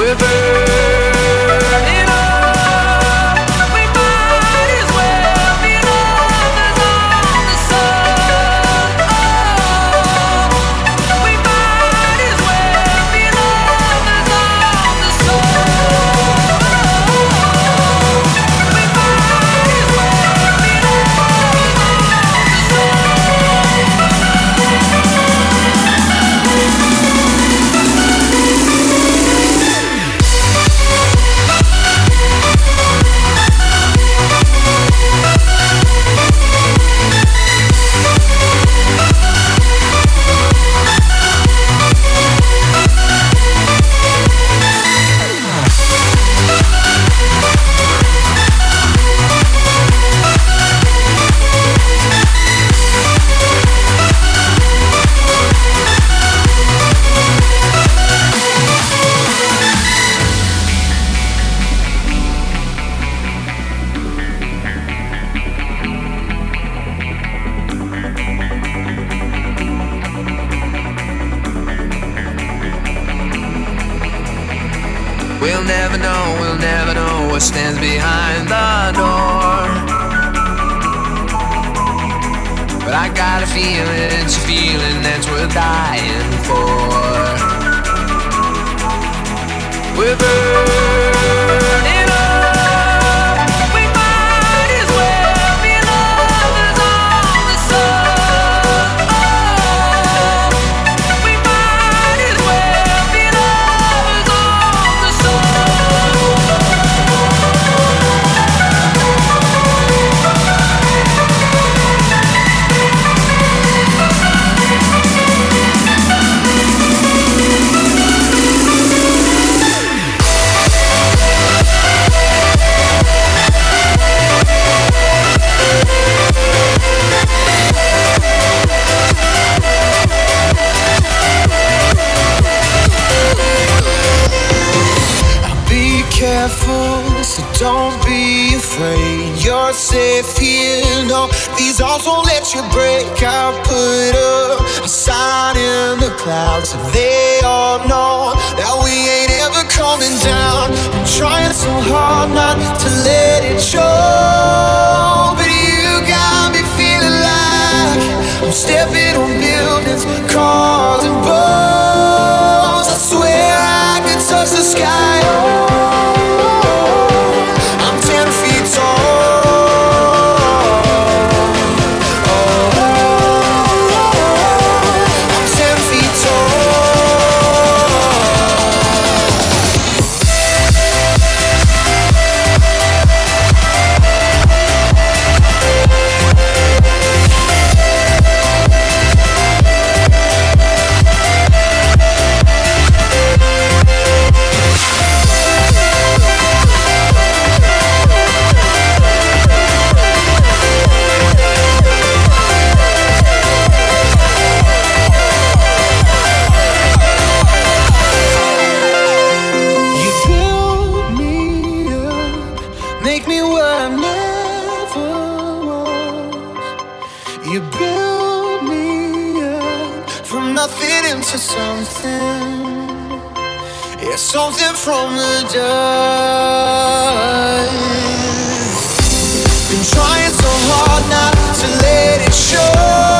We're burning. It's something from the dive. Been trying so hard not to let it show.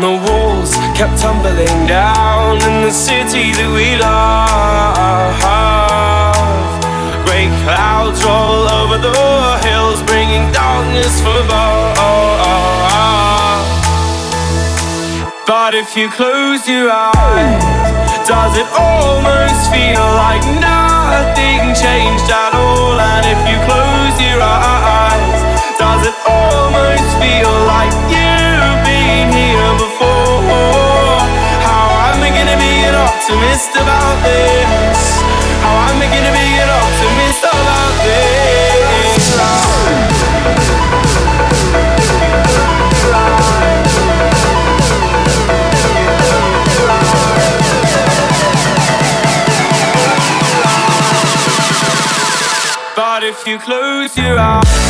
the walls kept tumbling down in the city that we love. Great clouds roll over the hills, bringing darkness from above. But if you close your eyes, does it almost feel like nothing changed at all? And if you close your eyes, does it almost feel like you've been here optimist about this? How am I gonna be an optimist about this? But if you close your eyes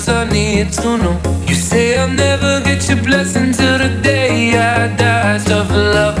to know. You say I'll never get your blessing till the day I die. Tough love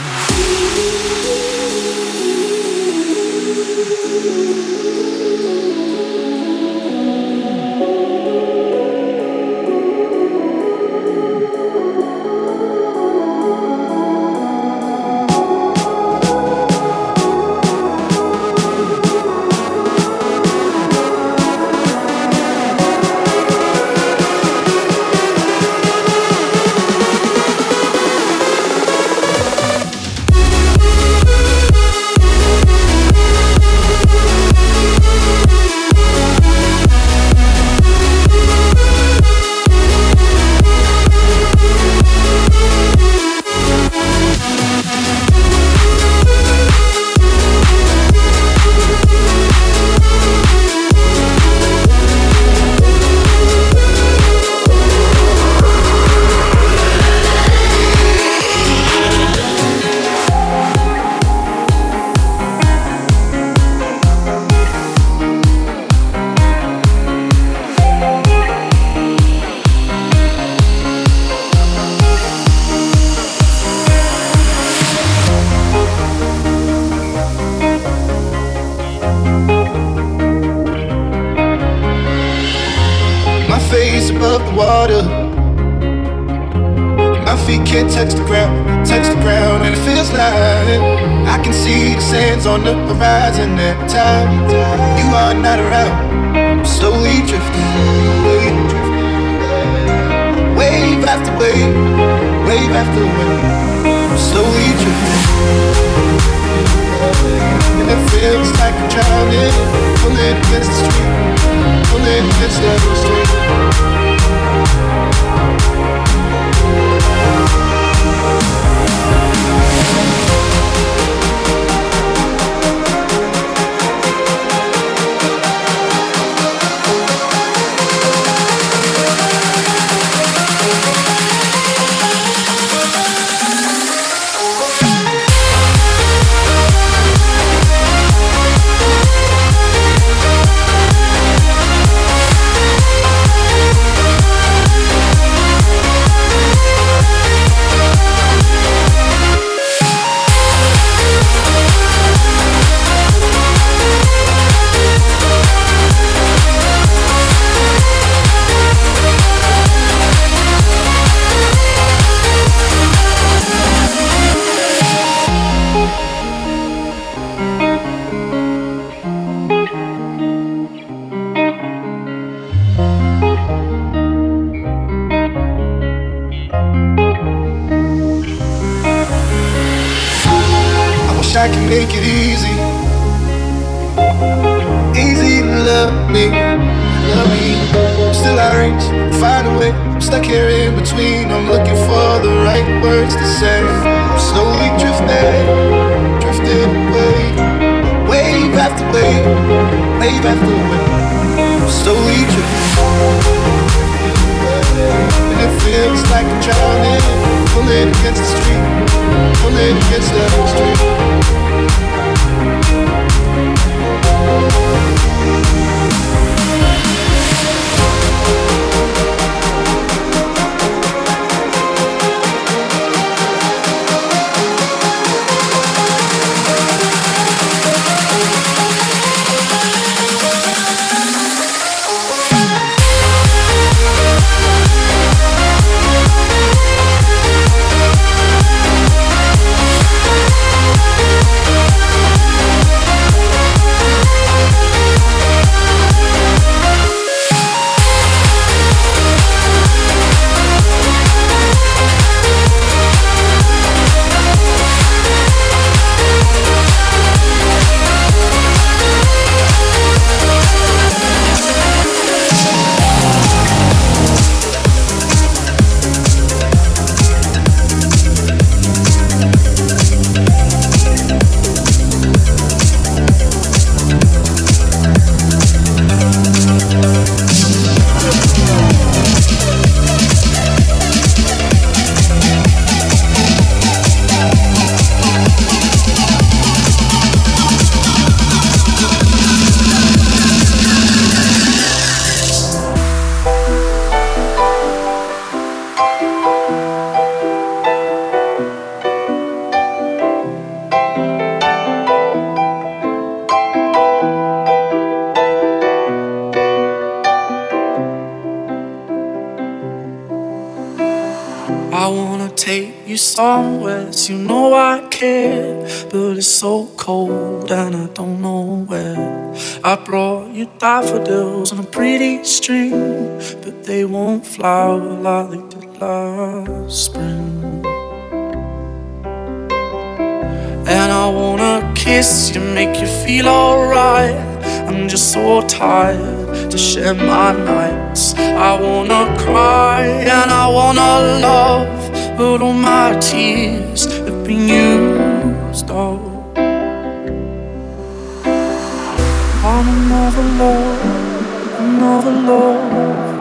Flower like did last spring. And I wanna kiss you, make you feel alright. I'm just so tired to share my nights. I wanna cry and I wanna love, but all my tears have been used up. on another love, another love.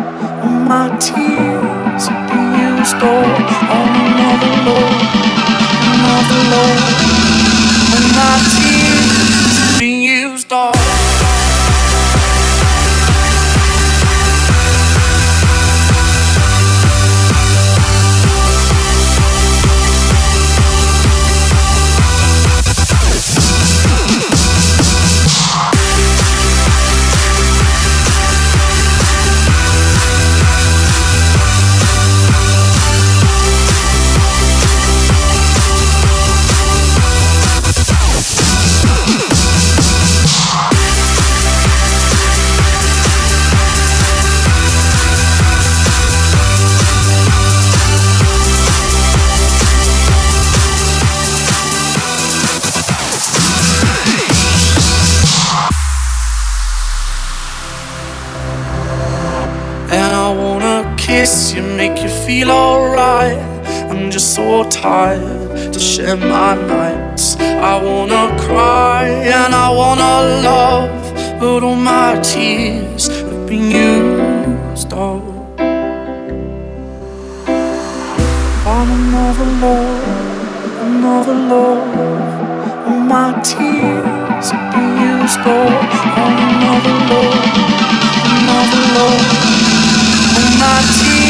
My tears been used all on another love, another love. When my tears been used all. Tired to share my nights. I wanna cry and I wanna love, but all my tears have been used up. On another love, another love, and my tears have been used up. On another love, another love, my tears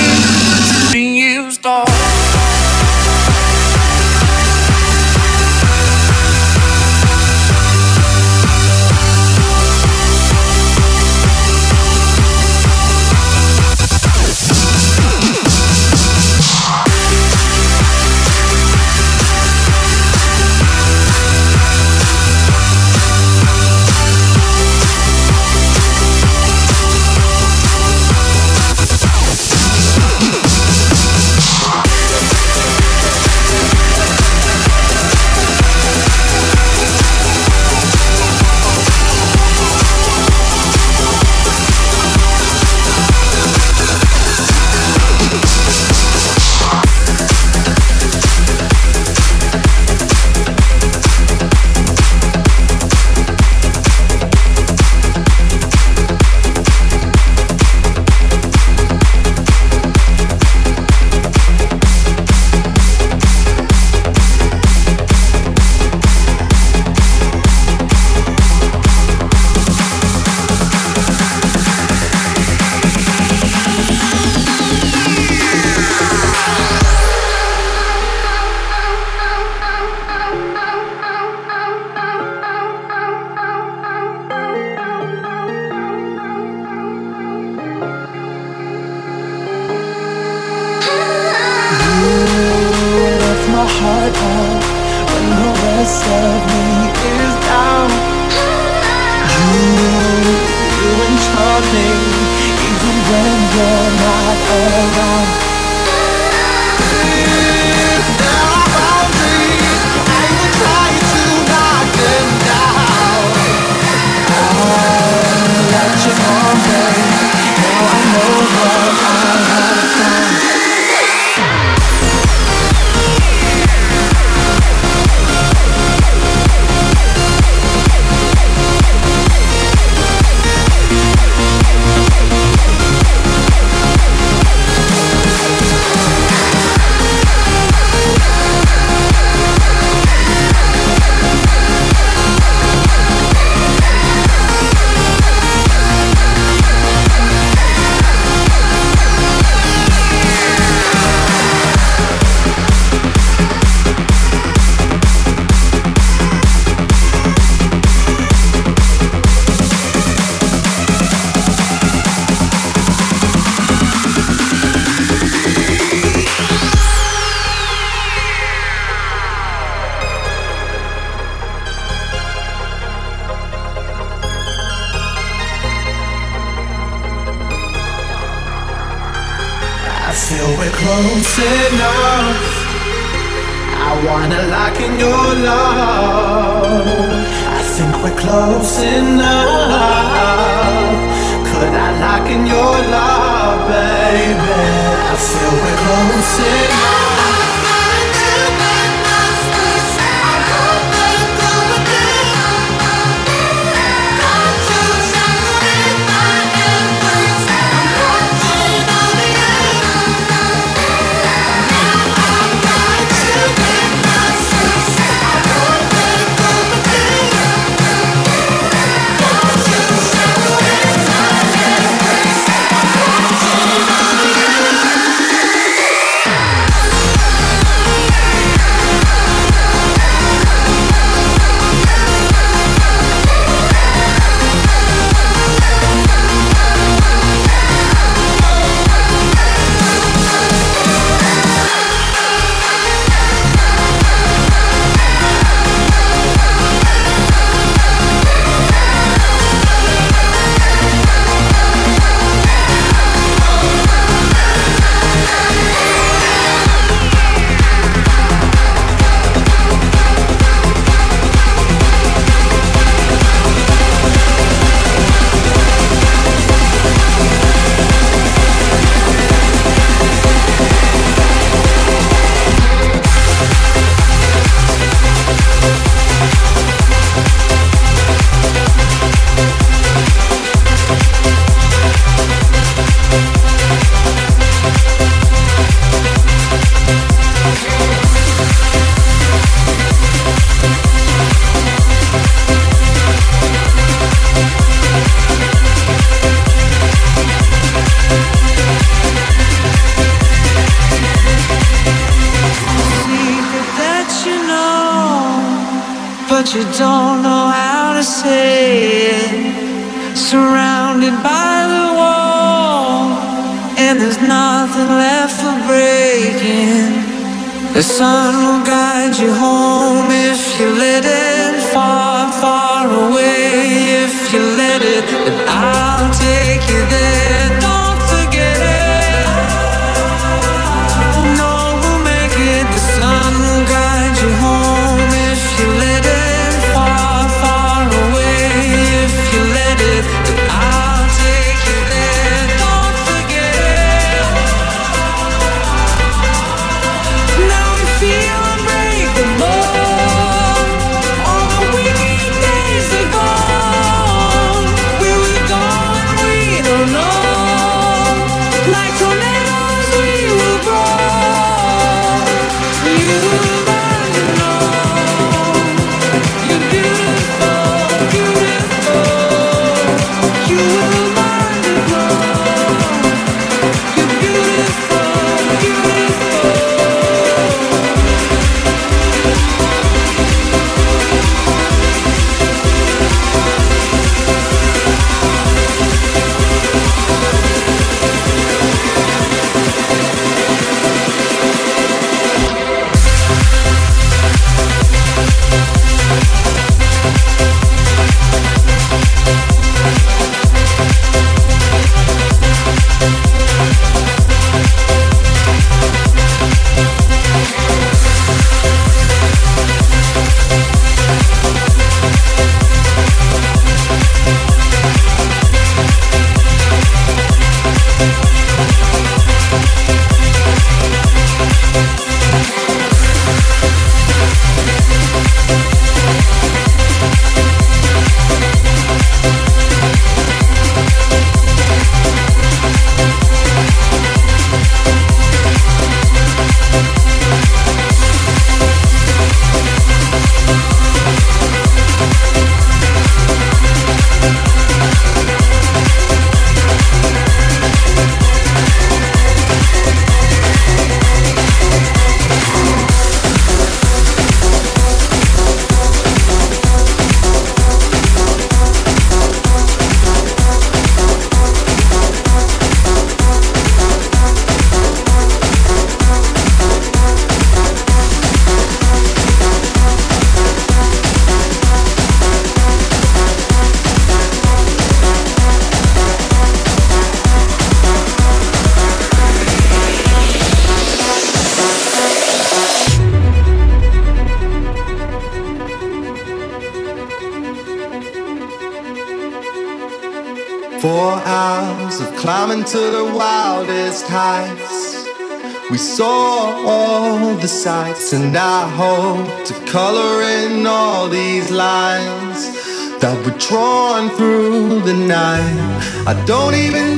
and I hope to color in all these lines that were drawn through the night. I don't even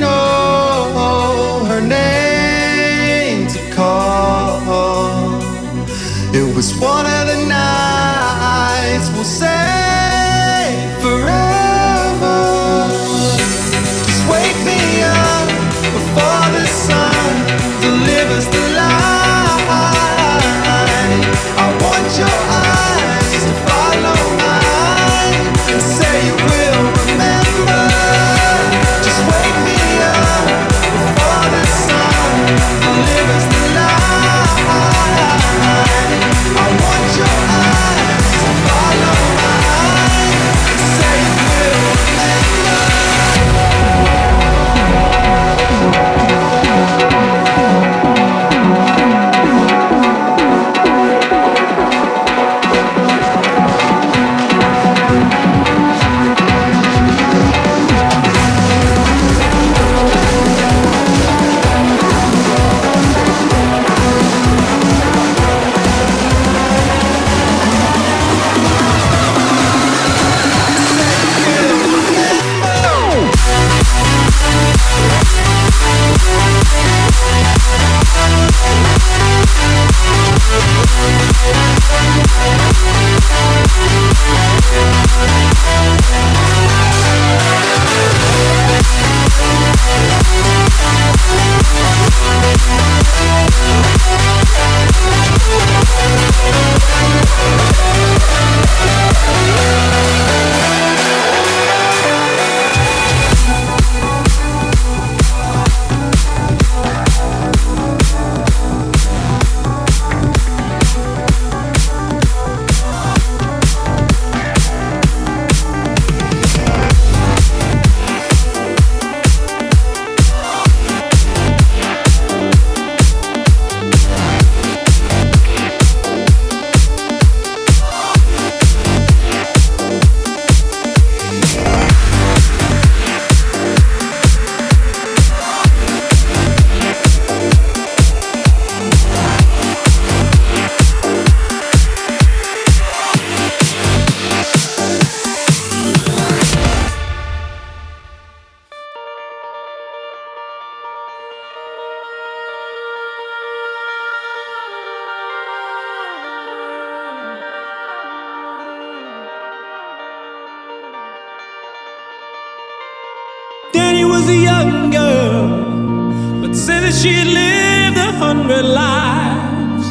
she lived a hundred lives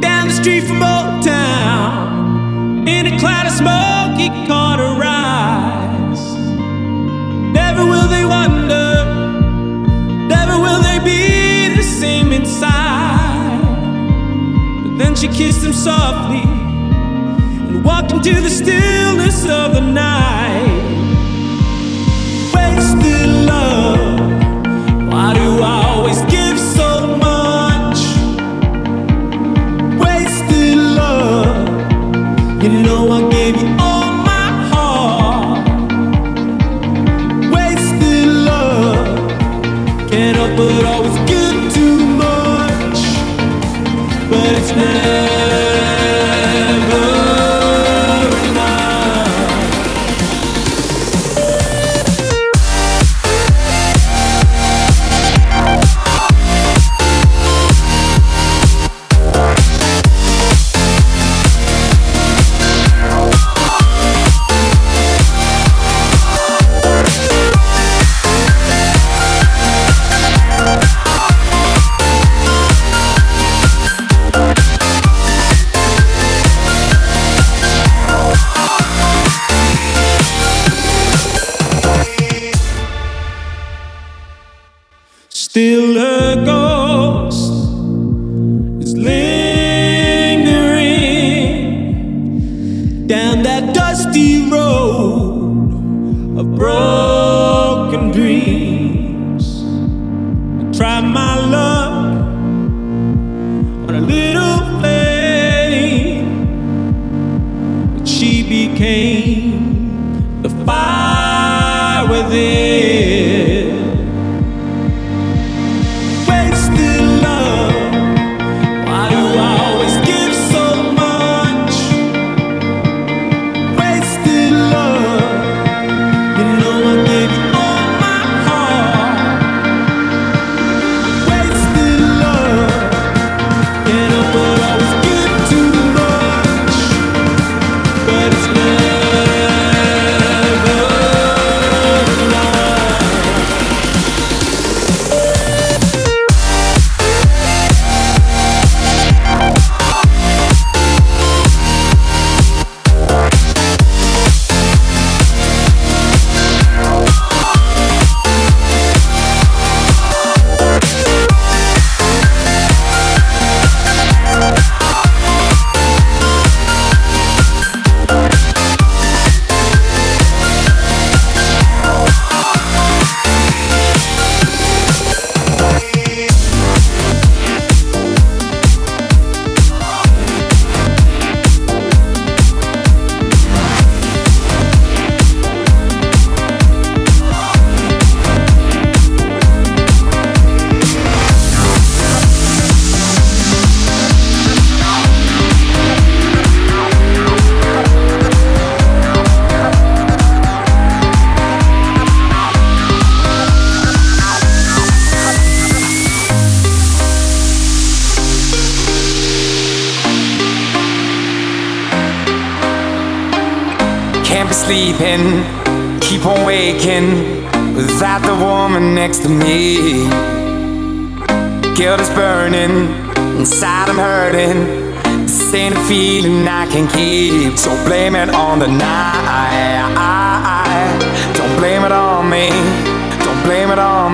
down the street from Old Town in a cloud of smoke. He caught her eyes. Never will they wonder. Never will they be the same inside. But then she kissed him softly and walked into the stillness of the night. Wasted love.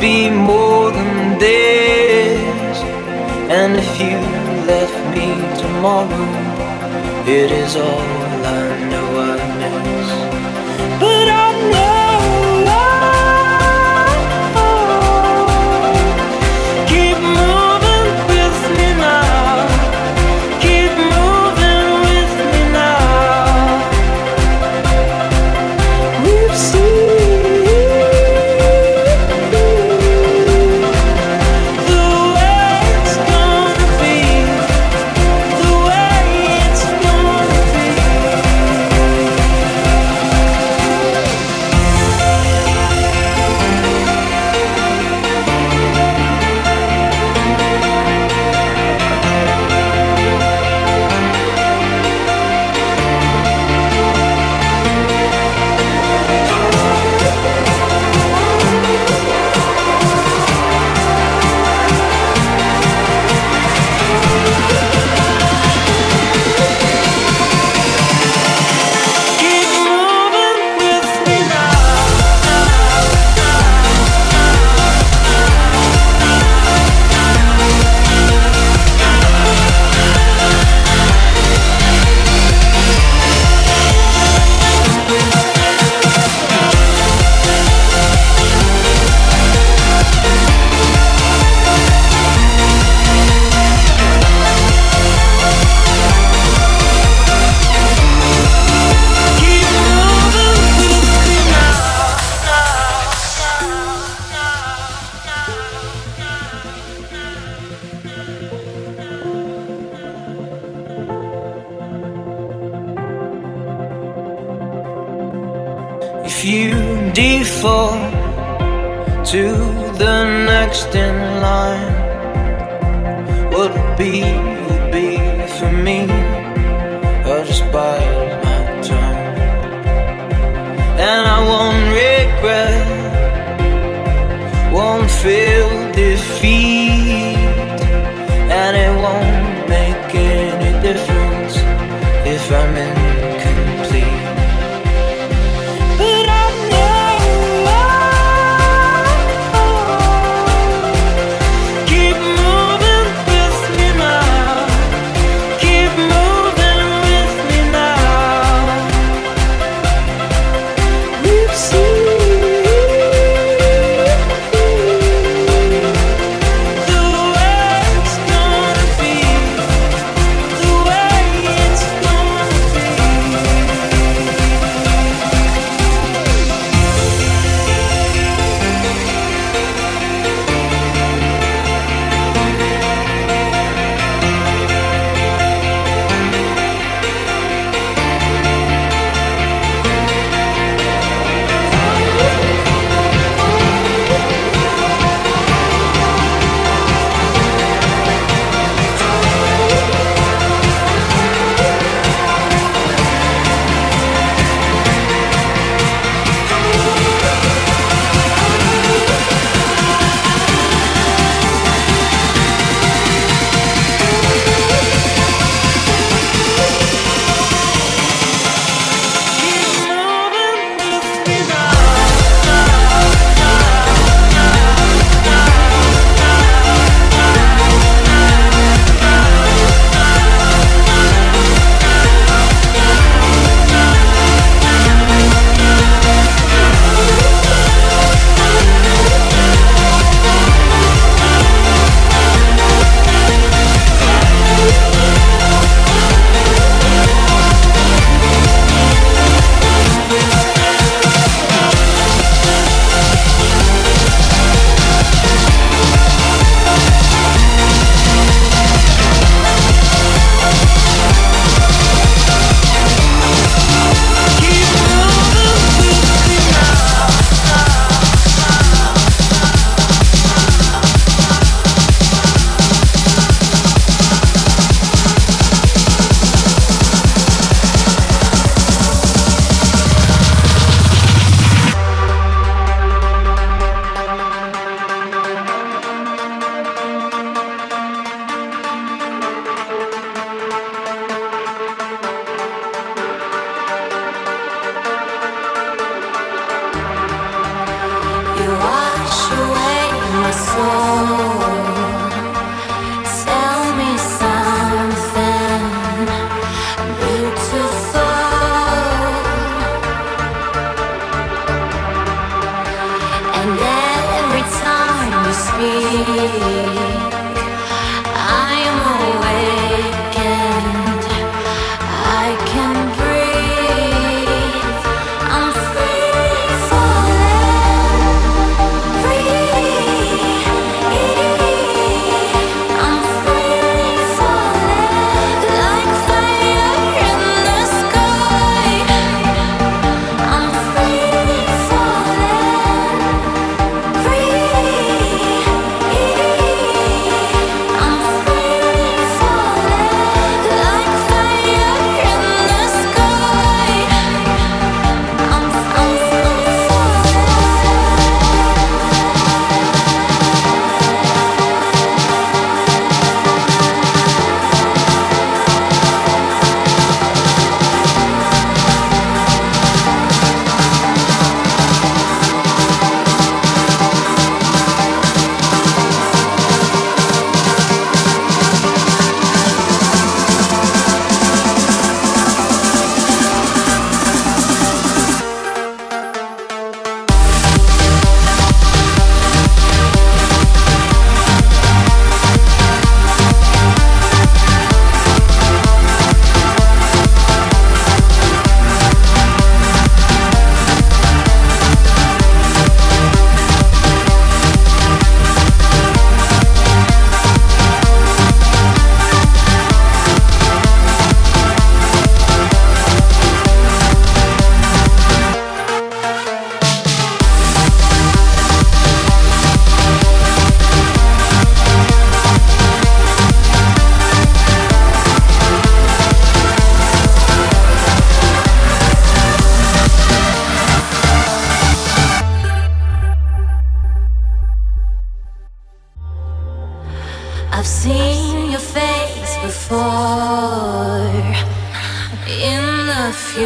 be more than this. And if you left me tomorrow, it is all.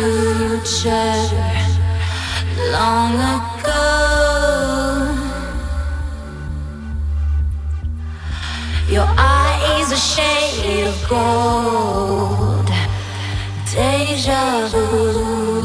Future long ago. Your eyes a shade of gold, deja vu,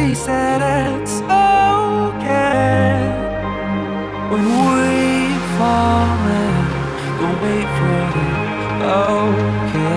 she said it's okay when we fall in. Don't wait for it, okay.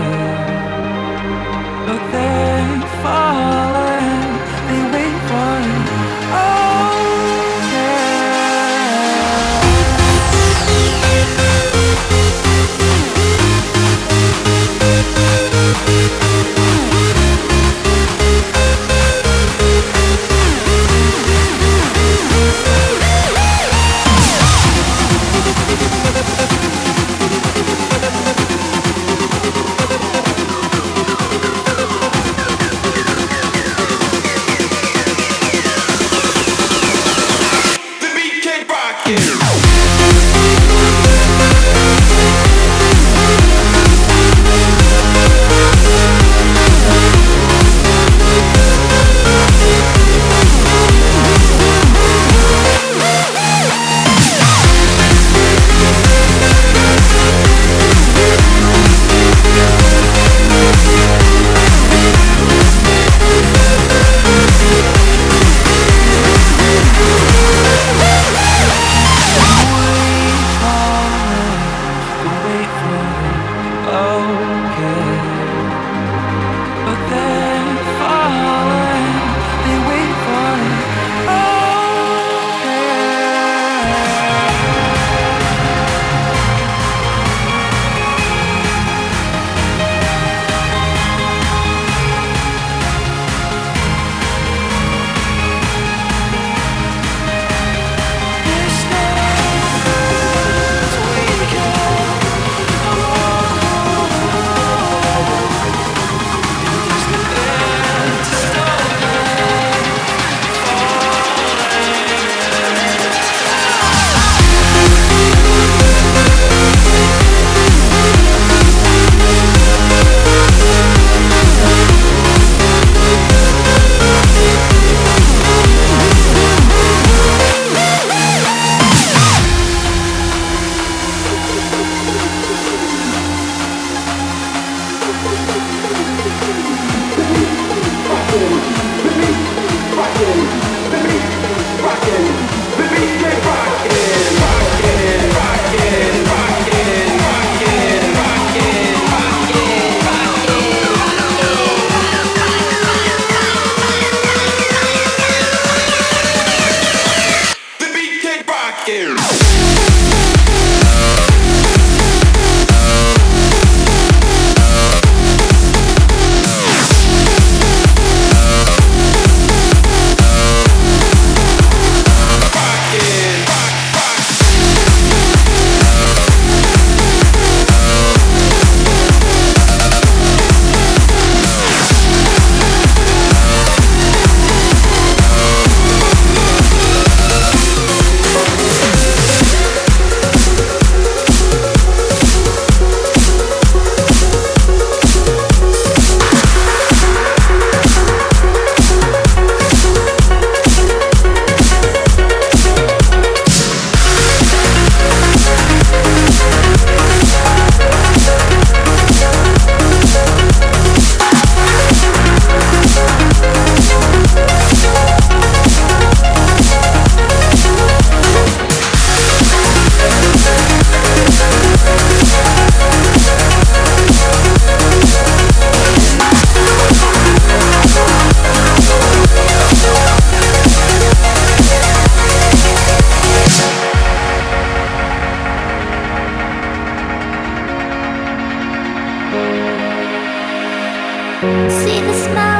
On the cold